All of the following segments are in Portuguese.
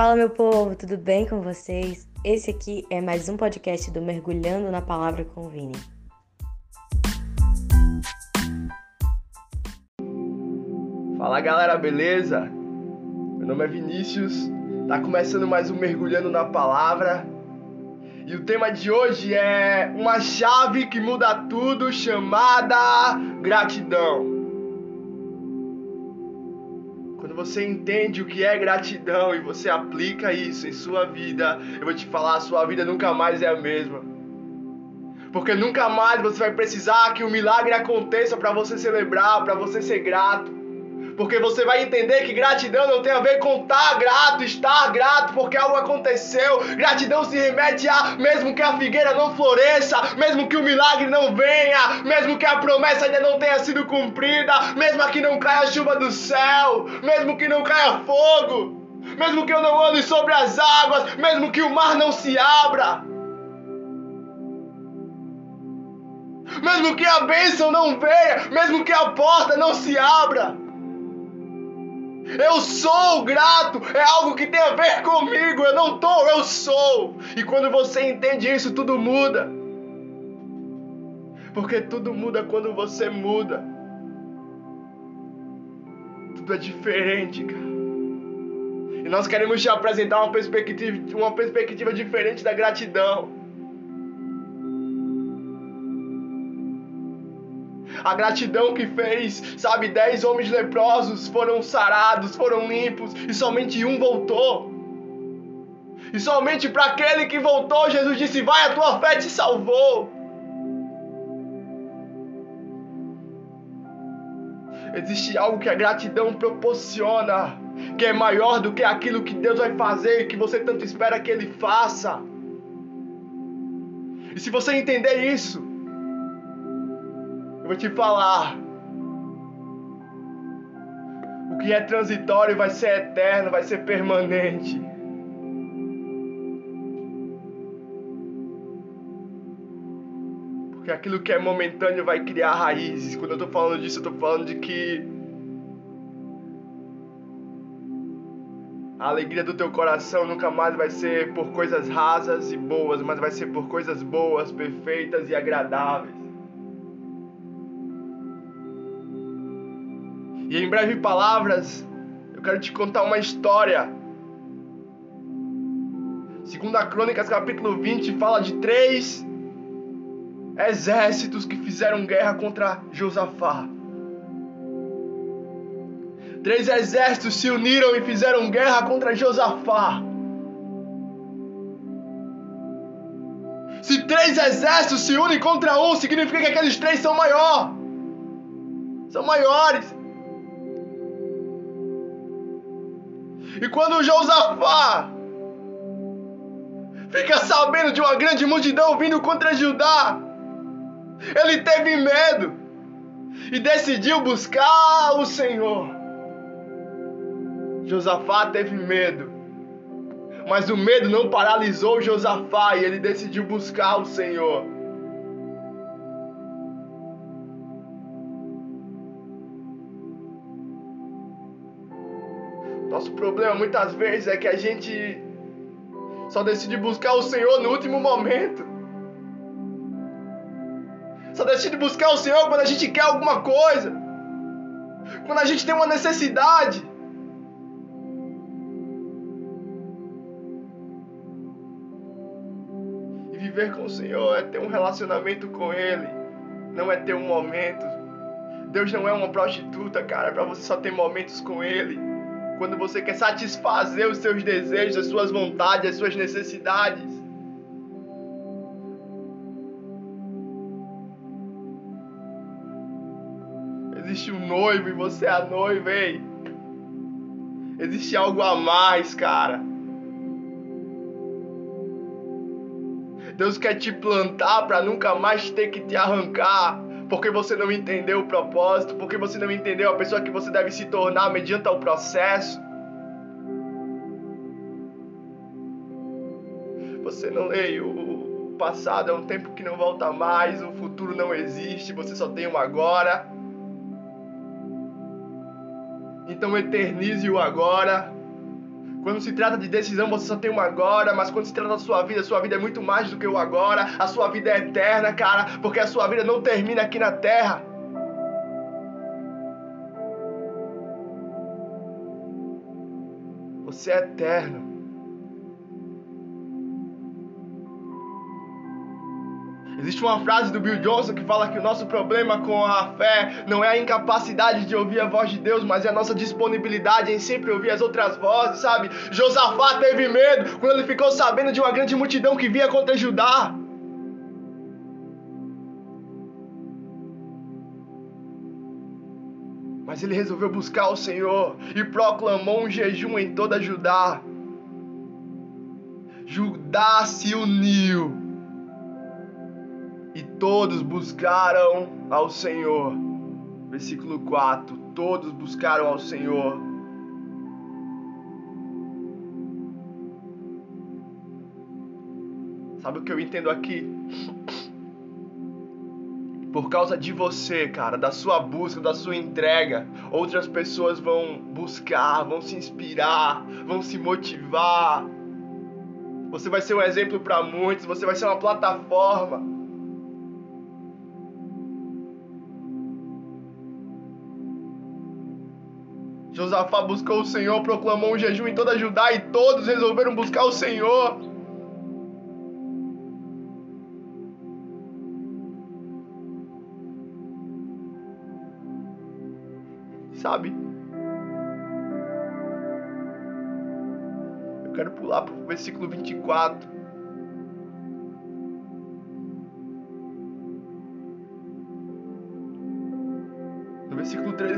Fala, meu povo, tudo bem com vocês? Esse aqui é mais um podcast do Mergulhando na Palavra com o Vini. Fala galera, beleza? Meu nome é Vinícius, tá começando mais um Mergulhando na Palavra e o tema de hoje é uma chave que muda tudo chamada gratidão. Quando você entende o que é gratidão e você aplica isso em sua vida, eu vou te falar, a sua vida nunca mais é a mesma. Porque nunca mais você vai precisar que um milagre aconteça para você celebrar, para você ser grato. Porque você vai entender que gratidão não tem a ver com estar grato, estar grato porque algo aconteceu. Gratidão se remete a mesmo que a figueira não floresça, mesmo que o milagre não venha, mesmo que a promessa ainda não tenha sido cumprida, mesmo que não caia chuva do céu, mesmo que não caia fogo, mesmo que eu não ande sobre as águas, mesmo que o mar não se abra. Mesmo que a bênção não venha, mesmo que a porta não se abra. Eu sou grato, é algo que tem a ver comigo. Eu não tô, eu sou. E quando você entende isso, tudo muda. Porque tudo muda quando você muda. Tudo é diferente, cara. E nós queremos te apresentar uma perspectiva, uma perspectiva diferente da gratidão. A gratidão que fez, sabe, dez homens leprosos foram sarados, foram limpos e somente um voltou. E somente para aquele que voltou, Jesus disse: Vai, a tua fé te salvou. Existe algo que a gratidão proporciona, que é maior do que aquilo que Deus vai fazer e que você tanto espera que Ele faça. E se você entender isso, vou te falar. O que é transitório vai ser eterno, vai ser permanente. Porque aquilo que é momentâneo vai criar raízes. Quando eu tô falando disso, eu tô falando de que a alegria do teu coração nunca mais vai ser por coisas rasas e boas, mas vai ser por coisas boas, perfeitas e agradáveis. E em breve palavras, eu quero te contar uma história. Segunda Crônicas, capítulo 20, fala de três exércitos que fizeram guerra contra Josafá. Três exércitos se uniram e fizeram guerra contra Josafá. Se três exércitos se unem contra um, significa que aqueles três são maior. São maiores. E quando Josafá fica sabendo de uma grande multidão vindo contra Judá, ele teve medo e decidiu buscar o Senhor. Josafá teve medo, mas o medo não paralisou Josafá e ele decidiu buscar o Senhor. Problema muitas vezes é que a gente só decide buscar o Senhor no último momento. Só decide buscar o Senhor quando a gente quer alguma coisa. Quando a gente tem uma necessidade. E viver com o Senhor é ter um relacionamento com Ele. Não é ter um momento. Deus não é uma prostituta, cara, para você só ter momentos com Ele quando você quer satisfazer os seus desejos, as suas vontades, as suas necessidades. Existe um noivo e você é a noiva, ei. Existe algo a mais, cara. Deus quer te plantar para nunca mais ter que te arrancar porque você não entendeu o propósito, porque você não entendeu a pessoa que você deve se tornar mediante o processo. Você não lê o passado é um tempo que não volta mais, o futuro não existe, você só tem o agora. Então eternize o agora. Quando se trata de decisão, você só tem uma agora, mas quando se trata da sua vida, sua vida é muito mais do que o agora, a sua vida é eterna, cara, porque a sua vida não termina aqui na terra. Você é eterno. Existe uma frase do Bill Johnson que fala que o nosso problema com a fé não é a incapacidade de ouvir a voz de Deus, mas é a nossa disponibilidade em sempre ouvir as outras vozes, sabe? Josafá teve medo quando ele ficou sabendo de uma grande multidão que vinha contra Judá. Mas ele resolveu buscar o Senhor e proclamou um jejum em toda Judá. Judá se uniu todos buscaram ao Senhor. Versículo 4: Todos buscaram ao Senhor. Sabe o que eu entendo aqui? Por causa de você, cara, da sua busca, da sua entrega, outras pessoas vão buscar, vão se inspirar, vão se motivar. Você vai ser um exemplo para muitos, você vai ser uma plataforma. Josafá buscou o Senhor, proclamou um jejum em toda Judá e todos resolveram buscar o Senhor. Sabe? Eu quero pular para o versículo 24.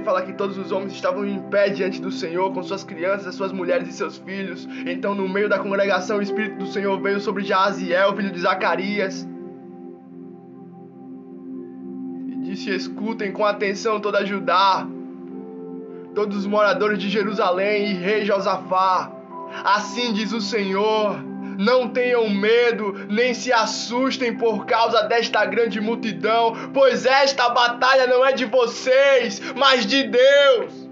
13 fala que todos os homens estavam em pé diante do Senhor, com suas crianças, suas mulheres e seus filhos. Então, no meio da congregação, o Espírito do Senhor veio sobre Jaziel, filho de Zacarias. E disse: Escutem com atenção toda Judá, todos os moradores de Jerusalém e rei Josafá. Assim diz o Senhor não tenham medo, nem se assustem por causa desta grande multidão, pois esta batalha não é de vocês, mas de Deus.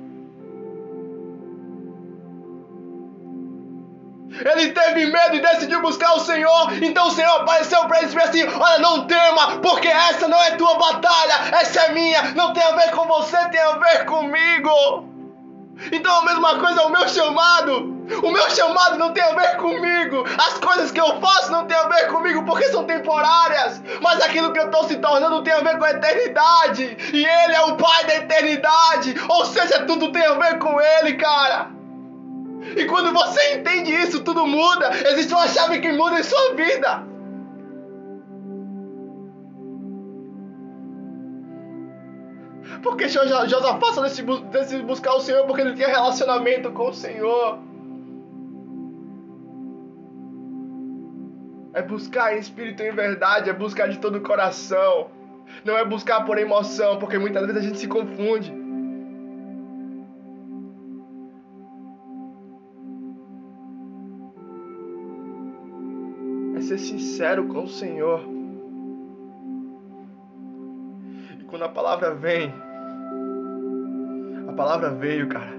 Ele teve medo e decidiu buscar o Senhor. Então o Senhor apareceu para ele e disse assim: Olha, não tema, porque essa não é tua batalha, essa é minha. Não tem a ver com você, tem a ver comigo. Então a mesma coisa é o meu chamado. O meu chamado não tem a ver comigo. As coisas que eu faço não tem a ver comigo porque são temporárias. Mas aquilo que eu estou se tornando tem a ver com a eternidade. E Ele é o Pai da eternidade. Ou seja, tudo tem a ver com Ele, cara. E quando você entende isso, tudo muda. Existe uma chave que muda em sua vida. Porque Josafá só decidiu buscar o Senhor porque ele tinha relacionamento com o Senhor. É buscar em espírito e em verdade, é buscar de todo o coração. Não é buscar por emoção, porque muitas vezes a gente se confunde. É ser sincero com o Senhor. E quando a palavra vem, palavra veio, cara.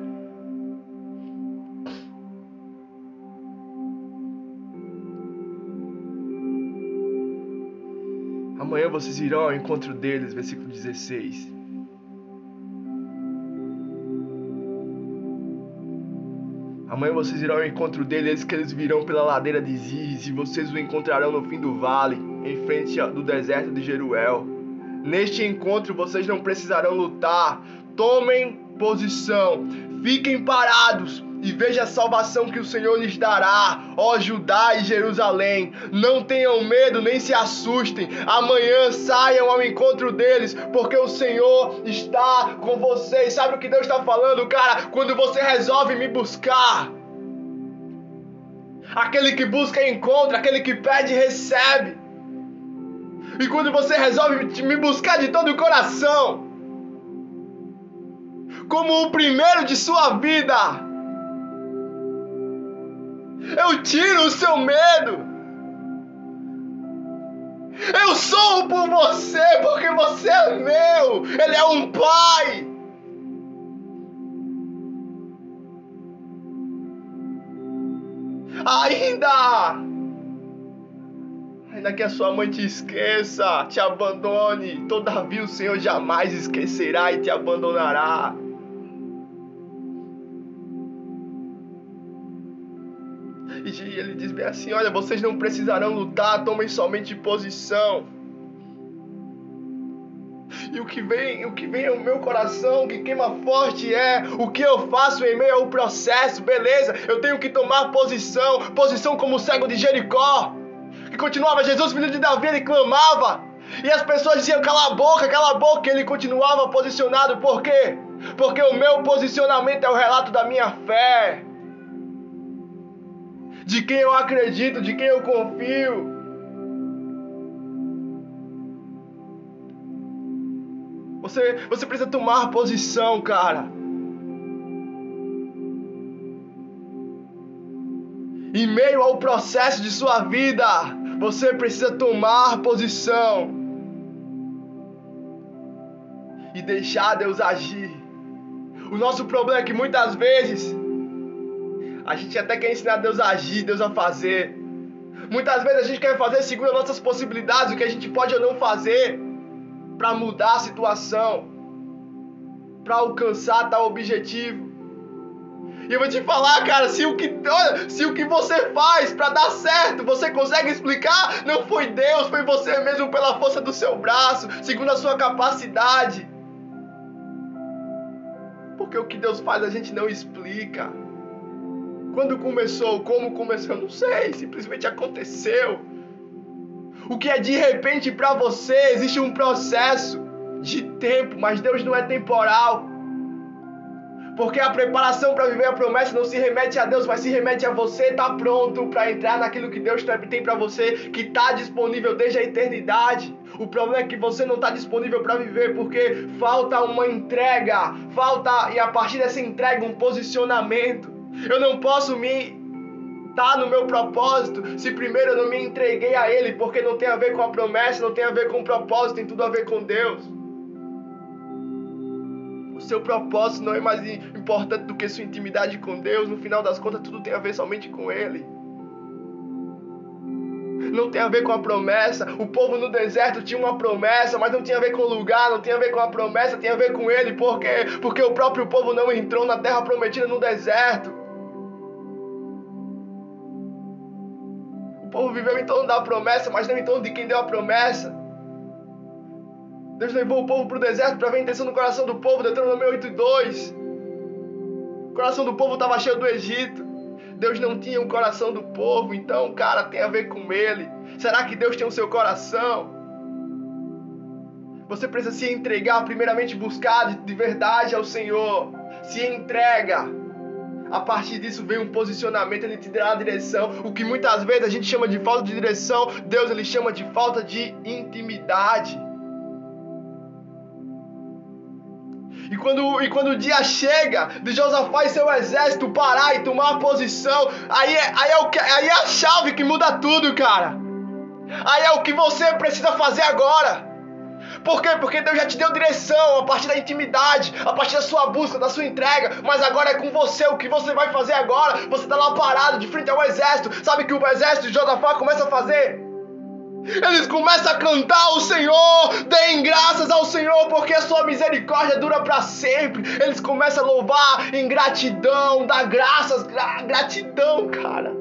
Amanhã vocês irão ao encontro deles, versículo 16. Amanhã vocês irão ao encontro deles, que eles virão pela ladeira de Ziz, e vocês o encontrarão no fim do vale, em frente do deserto de Jeruel. Neste encontro vocês não precisarão lutar. Tomem posição, fiquem parados e veja a salvação que o Senhor lhes dará, ó Judá e Jerusalém. Não tenham medo nem se assustem. Amanhã saiam ao encontro deles, porque o Senhor está com vocês. Sabe o que Deus está falando, cara? Quando você resolve me buscar, aquele que busca encontra, aquele que pede recebe. E quando você resolve me buscar de todo o coração, como o primeiro de sua vida, eu tiro o seu medo. Eu sou por você porque você é meu. Ele é um pai. Ainda! Ainda que a sua mãe te esqueça, te abandone, todavia o Senhor jamais esquecerá e te abandonará. E ele diz bem assim: Olha, vocês não precisarão lutar, tomem somente posição. E o que vem, o que vem ao meu coração, que queima forte é o que eu faço em meio ao processo, beleza? Eu tenho que tomar posição, posição como o cego de Jericó, que continuava Jesus, filho de Davi, ele clamava. E as pessoas diziam: cala a boca, cala a boca. E ele continuava posicionado, por quê? Porque o meu posicionamento é o relato da minha fé de quem eu acredito, de quem eu confio. Você, você precisa tomar posição, cara. Em meio ao processo de sua vida, você precisa tomar posição e deixar Deus agir. O nosso problema é que muitas vezes a gente até quer ensinar Deus a agir, Deus a fazer. Muitas vezes a gente quer fazer segundo as nossas possibilidades, o que a gente pode ou não fazer para mudar a situação, para alcançar tal objetivo. E eu vou te falar, cara, se o que, se o que você faz para dar certo, você consegue explicar, não foi Deus, foi você mesmo pela força do seu braço, segundo a sua capacidade. Porque o que Deus faz a gente não explica. Quando começou, como começou, não sei, simplesmente aconteceu. O que é de repente para você, existe um processo de tempo, mas Deus não é temporal. Porque a preparação para viver a promessa não se remete a Deus, mas se remete a você estar tá pronto para entrar naquilo que Deus tem para você, que está disponível desde a eternidade. O problema é que você não está disponível para viver porque falta uma entrega, falta e a partir dessa entrega um posicionamento. Eu não posso me tá no meu propósito se primeiro eu não me entreguei a Ele, porque não tem a ver com a promessa, não tem a ver com o propósito, tem tudo a ver com Deus. O seu propósito não é mais importante do que sua intimidade com Deus. No final das contas, tudo tem a ver somente com Ele não tem a ver com a promessa. O povo no deserto tinha uma promessa, mas não tinha a ver com o lugar, não tinha a ver com a promessa, tinha a ver com ele. Por quê? Porque o próprio povo não entrou na terra prometida no deserto. Povo viveu em torno da promessa, mas não em torno de quem deu a promessa. Deus levou o povo para o deserto para ver a intenção do coração do povo, Deuteronômio 8 e 2. O coração do povo estava cheio do Egito. Deus não tinha o um coração do povo, então, cara, tem a ver com ele. Será que Deus tem o seu coração? Você precisa se entregar, primeiramente buscar de verdade ao Senhor. Se entrega. A partir disso vem um posicionamento, ele te dá a direção. O que muitas vezes a gente chama de falta de direção, Deus ele chama de falta de intimidade. E quando, e quando o dia chega de Josafá e seu exército parar e tomar posição, aí é, aí, é o aí é a chave que muda tudo, cara. Aí é o que você precisa fazer agora. Por quê? Porque Deus já te deu direção a partir da intimidade, a partir da sua busca, da sua entrega. Mas agora é com você. O que você vai fazer agora? Você está lá parado de frente ao exército. Sabe que o exército de Josafá começa a fazer? Eles começam a cantar o Senhor, deem graças ao Senhor, porque a sua misericórdia dura para sempre. Eles começam a louvar em gratidão, dar graças, gra gratidão, cara.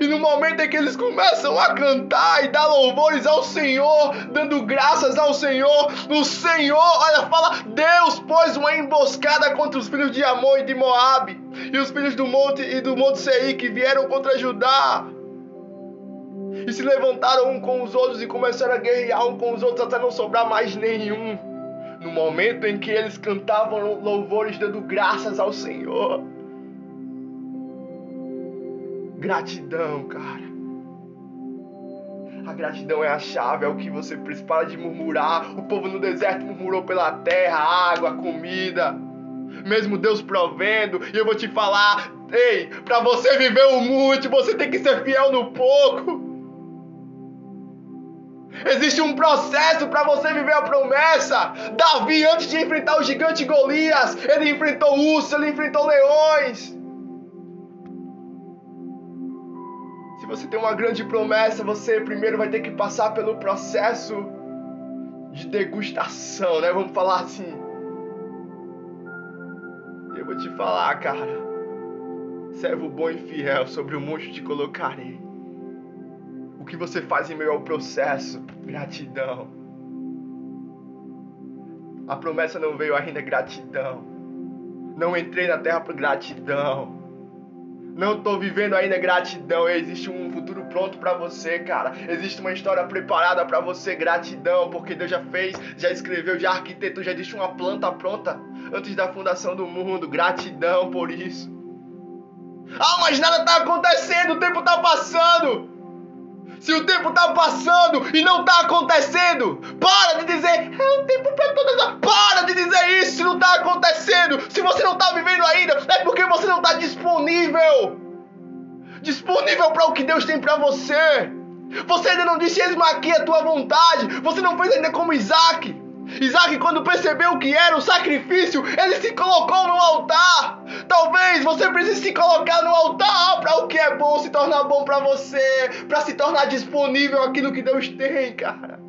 E no momento em que eles começam a cantar e dar louvores ao Senhor, dando graças ao Senhor, o Senhor, olha, fala: Deus pôs uma emboscada contra os filhos de Amon e de Moabe, e os filhos do monte e do monte Seir que vieram contra Judá. E se levantaram um com os outros e começaram a guerrear um com os outros até não sobrar mais nenhum. No momento em que eles cantavam louvores dando graças ao Senhor. Gratidão, cara. A gratidão é a chave, é o que você precisa. Para de murmurar. O povo no deserto murmurou pela terra, água, comida. Mesmo Deus provendo. E eu vou te falar: ei, para você viver o muito, você tem que ser fiel no pouco. Existe um processo para você viver a promessa. Davi, antes de enfrentar o gigante Golias, ele enfrentou ursos, ele enfrentou leões. Você tem uma grande promessa, você primeiro vai ter que passar pelo processo de degustação, né? Vamos falar assim. Eu vou te falar, cara. Servo bom e fiel, sobre o monte te colocarei. O que você faz em meio ao processo? Gratidão. A promessa não veio ainda, gratidão. Não entrei na terra por gratidão. Não estou vivendo ainda gratidão. Existe um futuro pronto para você, cara. Existe uma história preparada para você, gratidão, porque Deus já fez, já escreveu, já arquitetou, já existe uma planta pronta antes da fundação do mundo. Gratidão por isso. Ah, mas nada está acontecendo, o tempo está passando. Se o tempo tá passando e não tá acontecendo, para de dizer, é o tempo para todas as. Para de dizer isso se não tá acontecendo. Se você não tá vivendo ainda, é porque você não tá disponível. Disponível para o que Deus tem para você. Você ainda não disse, eis aqui a tua vontade. Você não fez ainda como Isaac. Isaac, quando percebeu que era o sacrifício, ele se colocou no altar. Talvez você precise se colocar no altar para o que é bom se tornar bom para você, para se tornar disponível aquilo que Deus tem, cara.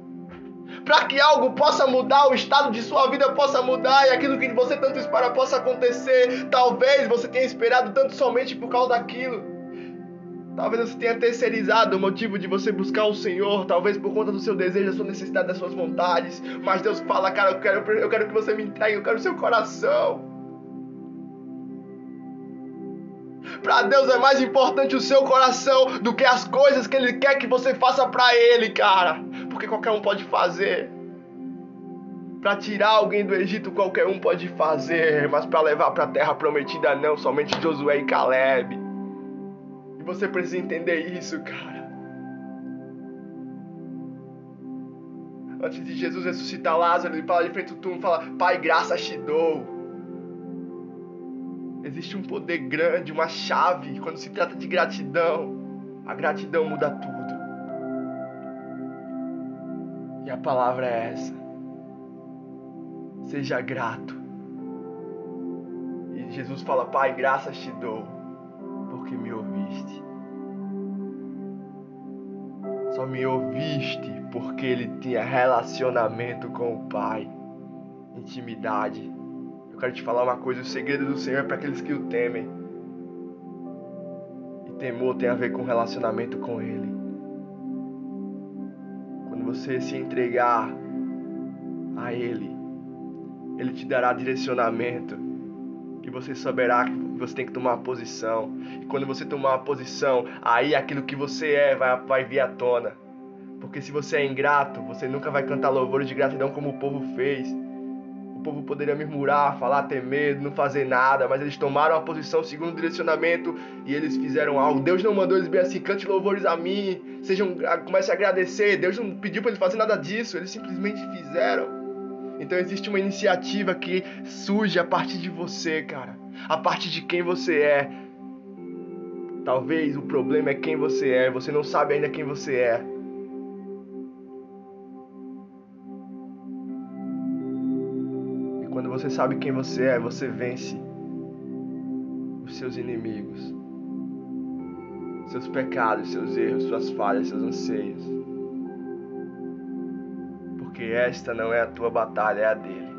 Para que algo possa mudar, o estado de sua vida possa mudar e aquilo que você tanto espera possa acontecer. Talvez você tenha esperado tanto somente por causa daquilo. Talvez você tenha terceirizado o motivo de você buscar o Senhor, talvez por conta do seu desejo, da sua necessidade, das suas vontades. Mas Deus fala, cara, eu quero, eu quero que você me entregue, eu quero o seu coração. Para Deus é mais importante o seu coração do que as coisas que Ele quer que você faça para Ele, cara. Porque qualquer um pode fazer. Para tirar alguém do Egito, qualquer um pode fazer. Mas para levar para a terra prometida, não. Somente Josué e Caleb você precisa entender isso, cara. Antes de Jesus ressuscitar Lázaro, ele fala de frente ao túmulo, fala: Pai, graça te dou. Existe um poder grande, uma chave. Quando se trata de gratidão, a gratidão muda tudo. E a palavra é essa. Seja grato. E Jesus fala: Pai, graças te dou porque me ouviste. Só me ouviste porque ele tinha relacionamento com o Pai, intimidade. Eu quero te falar uma coisa: o segredo do Senhor é para aqueles que o temem. E temor tem a ver com relacionamento com Ele. Quando você se entregar a Ele, Ele te dará direcionamento e você saberá você tem que tomar uma posição. E quando você tomar uma posição, aí aquilo que você é vai, vai vir à tona. Porque se você é ingrato, você nunca vai cantar louvores de gratidão como o povo fez. O povo poderia murmurar, falar, ter medo, não fazer nada, mas eles tomaram a posição segundo o direcionamento e eles fizeram algo. Deus não mandou eles bem assim, cante louvores a mim, sejam, comece a agradecer. Deus não pediu para eles fazer nada disso, eles simplesmente fizeram. Então existe uma iniciativa que surge a partir de você, cara a partir de quem você é. Talvez o problema é quem você é, você não sabe ainda quem você é. E quando você sabe quem você é, você vence os seus inimigos, seus pecados, seus erros, suas falhas, seus anseios. Porque esta não é a tua batalha, é a dele.